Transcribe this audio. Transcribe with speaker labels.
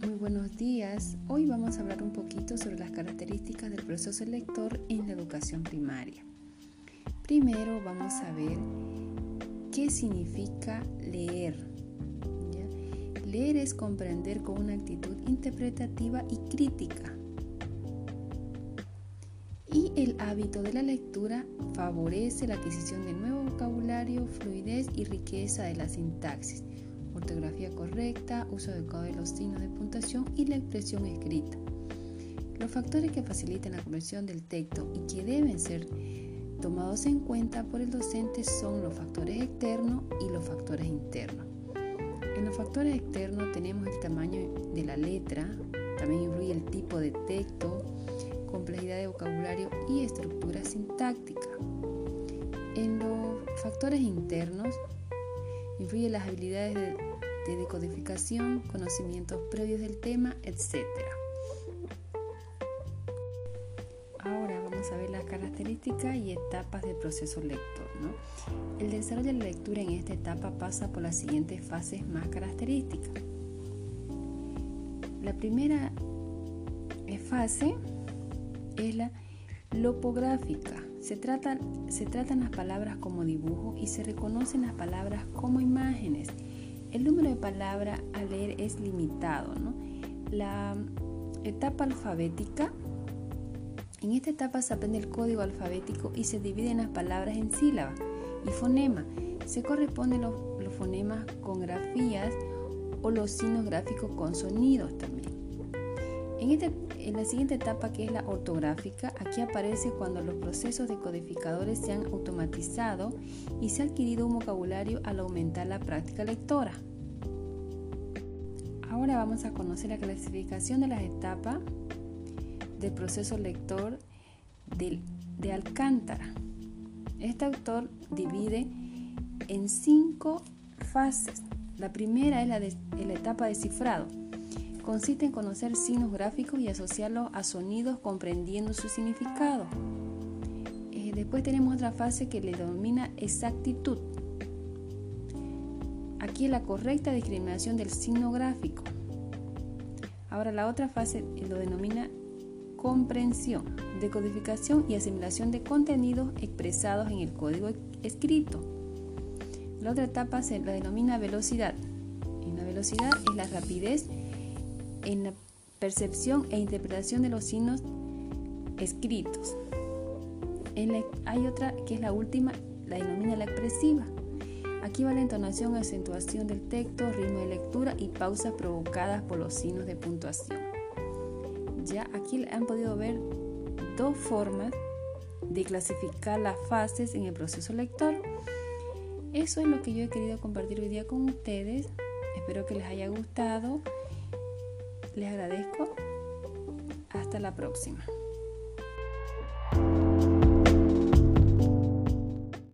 Speaker 1: Muy buenos días. Hoy vamos a hablar un poquito sobre las características del proceso lector en la educación primaria. Primero vamos a ver qué significa leer. Leer es comprender con una actitud interpretativa y crítica. Y el hábito de la lectura favorece la adquisición de nuevo vocabulario, fluidez y riqueza de la sintaxis ortografía correcta, uso adecuado de los signos de puntuación y la expresión escrita. Los factores que facilitan la conversión del texto y que deben ser tomados en cuenta por el docente son los factores externos y los factores internos. En los factores externos tenemos el tamaño de la letra, también influye el tipo de texto, complejidad de vocabulario y estructura sintáctica. En los factores internos influyen las habilidades de, de decodificación, conocimientos previos del tema, etc. a ver las características y etapas del proceso lector. El desarrollo de la lectura en esta etapa pasa por las siguientes fases más características. La primera fase es la lopográfica. Se, trata, se tratan las palabras como dibujo y se reconocen las palabras como imágenes. El número de palabras a leer es limitado. La etapa alfabética en esta etapa se aprende el código alfabético y se dividen las palabras en sílabas y fonema. Se corresponden los, fonemas con grafías o los signos gráficos con sonidos también. En, este, en la siguiente etapa, que es la ortográfica, aquí aparece cuando los procesos decodificadores se han automatizado y se ha adquirido un vocabulario al aumentar la práctica lectora. Ahora vamos a conocer la clasificación de las etapas del proceso lector de, Alcántara. Este autor divide en cinco fases. La primera es la, de, la etapa de cifrado. Consiste en conocer signos gráficos y asociarlos a sonidos comprendiendo su significado. Eh, después tenemos otra fase que le denomina exactitud. Aquí es la correcta discriminación del signo gráfico. Ahora la otra fase lo denomina comprensión, decodificación y asimilación de contenidos expresados en el código escrito. La otra etapa se la denomina velocidad. En la velocidad es la rapidez en la percepción e interpretación de los signos escritos. hay otra que es la última, la denomina la expresiva. Aquí va la entonación, acentuación del texto, ritmo de lectura y pausas provocadas por los signos de puntuación. Ya aquí han podido ver dos formas de clasificar las fases en el proceso lector. Eso es lo que yo he querido compartir hoy día con ustedes. Espero que les haya gustado. Les agradezco. Hasta la próxima.